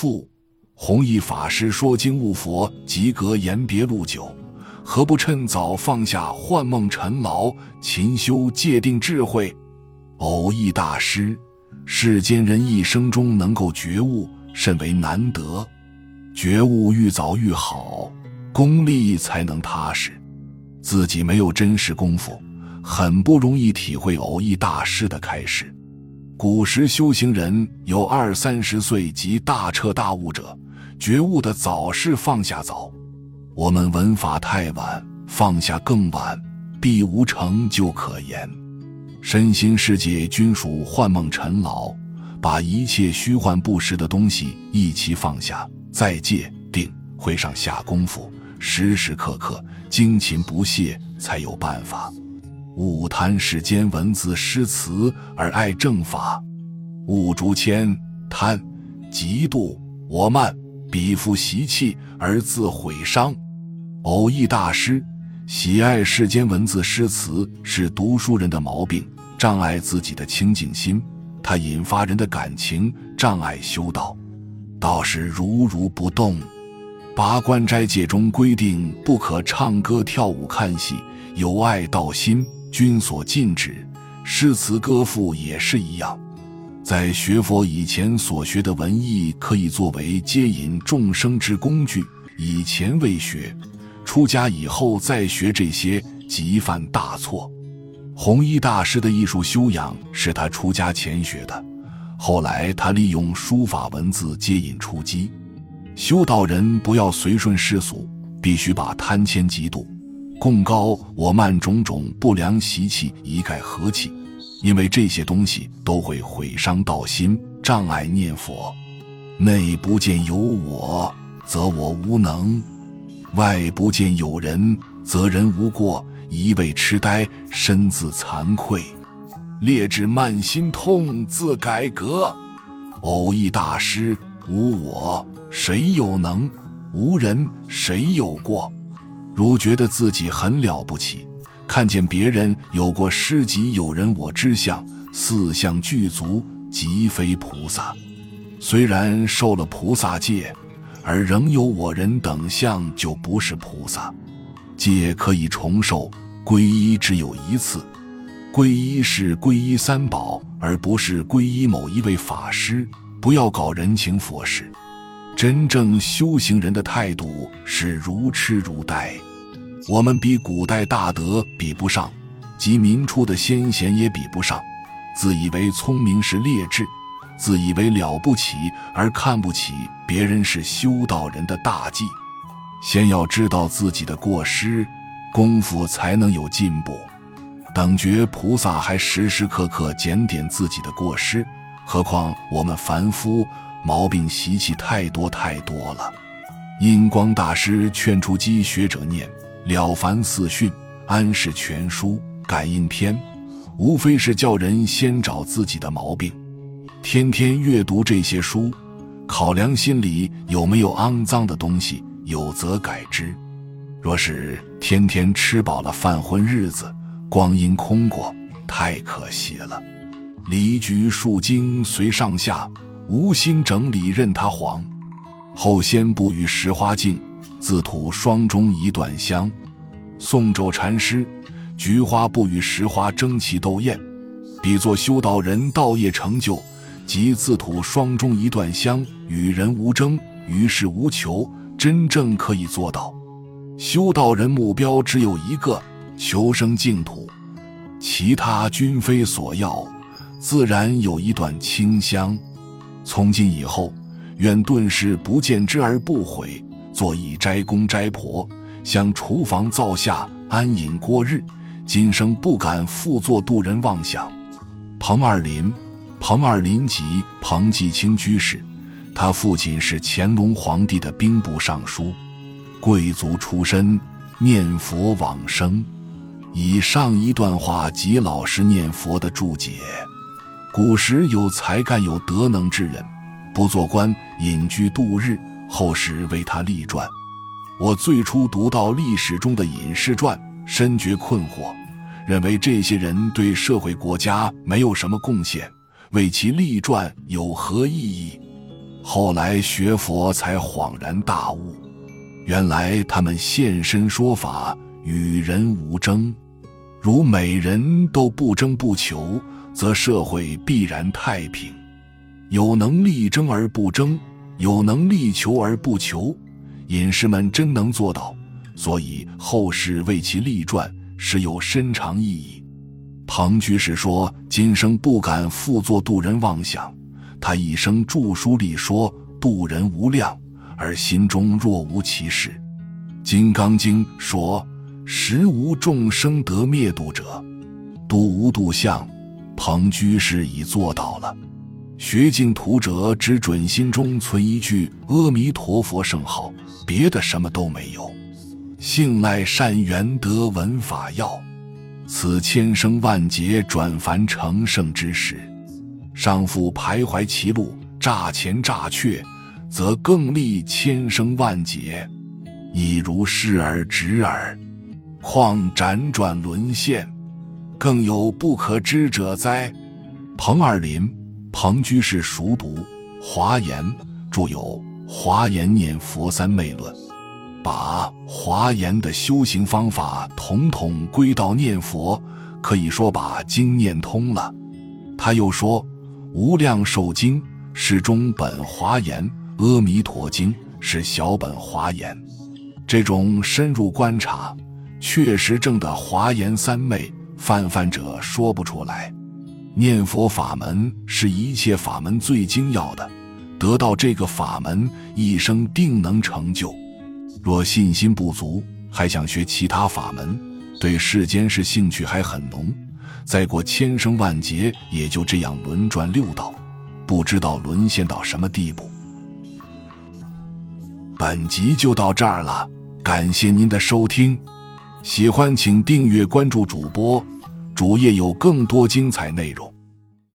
父，弘一法师说经悟佛，及格言别路久，何不趁早放下幻梦尘劳，勤修戒定智慧？偶益大师，世间人一生中能够觉悟，甚为难得。觉悟愈早愈好，功力才能踏实。自己没有真实功夫，很不容易体会偶益大师的开示。古时修行人有二三十岁即大彻大悟者，觉悟的早是放下早。我们闻法太晚，放下更晚，必无成就可言。身心世界均属幻梦尘劳，把一切虚幻不实的东西一齐放下，在戒定会上下功夫，时时刻刻精勤不懈，才有办法。勿贪世间文字诗词而爱正法，勿逐谦贪嫉妒我慢，彼复习气而自毁伤。偶益大师喜爱世间文字诗词，是读书人的毛病，障碍自己的清净心。它引发人的感情，障碍修道。道是如如不动。八关斋戒中规定，不可唱歌、跳舞、看戏，有爱道心。君所禁止，诗词歌赋也是一样。在学佛以前所学的文艺，可以作为接引众生之工具。以前未学，出家以后再学这些，即犯大错。弘一大师的艺术修养是他出家前学的，后来他利用书法文字接引出击。修道人不要随顺世俗，必须把贪谦嫉妒。共高我慢种种不良习气一概和气，因为这些东西都会毁伤道心，障碍念佛。内不见有我，则我无能；外不见有人，则人无过。一味痴呆，身自惭愧；劣质慢心痛，自改革。偶益大师，无我谁有能？无人谁有过？如觉得自己很了不起，看见别人有过失己有人我之相，四相具足，即非菩萨。虽然受了菩萨戒，而仍有我人等相，就不是菩萨。戒可以重受，皈依只有一次。皈依是皈依三宝，而不是皈依某一位法师。不要搞人情佛事。真正修行人的态度是如痴如呆，我们比古代大德比不上，及民初的先贤也比不上。自以为聪明是劣质，自以为了不起而看不起别人是修道人的大忌。先要知道自己的过失，功夫才能有进步。等觉菩萨还时时刻刻检点自己的过失，何况我们凡夫？毛病习气太多太多了。印光大师劝出击学者念《了凡四训》《安世全书》《感应篇》，无非是叫人先找自己的毛病，天天阅读这些书，考量心里有没有肮脏的东西，有则改之。若是天天吃饱了饭混日子，光阴空过，太可惜了。离局数经随上下。无心整理任他黄，后先不与石花镜，自吐霜中一段香。宋咒禅师，菊花不与石花争奇斗艳，比作修道人道业成就，即自吐霜中一段香，与人无争，与世无求，真正可以做到。修道人目标只有一个，求生净土，其他均非所要，自然有一段清香。从今以后，愿顿时不见之而不悔，做一斋公斋婆，向厨房灶下安隐过日。今生不敢复作渡人妄想。彭二林，彭二林即彭继清居士，他父亲是乾隆皇帝的兵部尚书，贵族出身，念佛往生。以上一段话即老实念佛的注解。古时有才干有德能之人，不做官，隐居度日。后世为他立传。我最初读到历史中的隐士传，深觉困惑，认为这些人对社会国家没有什么贡献，为其立传有何意义？后来学佛才恍然大悟，原来他们现身说法，与人无争。如每人都不争不求，则社会必然太平。有能力争而不争，有能力求而不求，隐士们真能做到，所以后世为其立传，实有深长意义。彭居士说：“今生不敢复作渡人妄想，他一生著书立说，渡人无量，而心中若无其事。”《金刚经》说。实无众生得灭度者，度无度相，彭居士已做到了。学净土者，只准心中存一句阿弥陀佛圣号，别的什么都没有。信赖善缘得闻法要，此千生万劫转凡成圣之时。上复徘徊其路，诈前诈却，则更历千生万劫，亦如视而止耳。况辗转沦陷，更有不可知者哉？彭二林，彭居士熟读《华严》，著有《华严念佛三昧论》，把《华严》的修行方法统统归到念佛，可以说把经念通了。他又说，《无量寿经》是中本华严，《阿弥陀经》是小本华严。这种深入观察。确实证的华严三昧，泛泛者说不出来。念佛法门是一切法门最精要的，得到这个法门，一生定能成就。若信心不足，还想学其他法门，对世间事兴趣还很浓，再过千生万劫，也就这样轮转六道，不知道沦陷到什么地步。本集就到这儿了，感谢您的收听。喜欢请订阅关注主播，主页有更多精彩内容。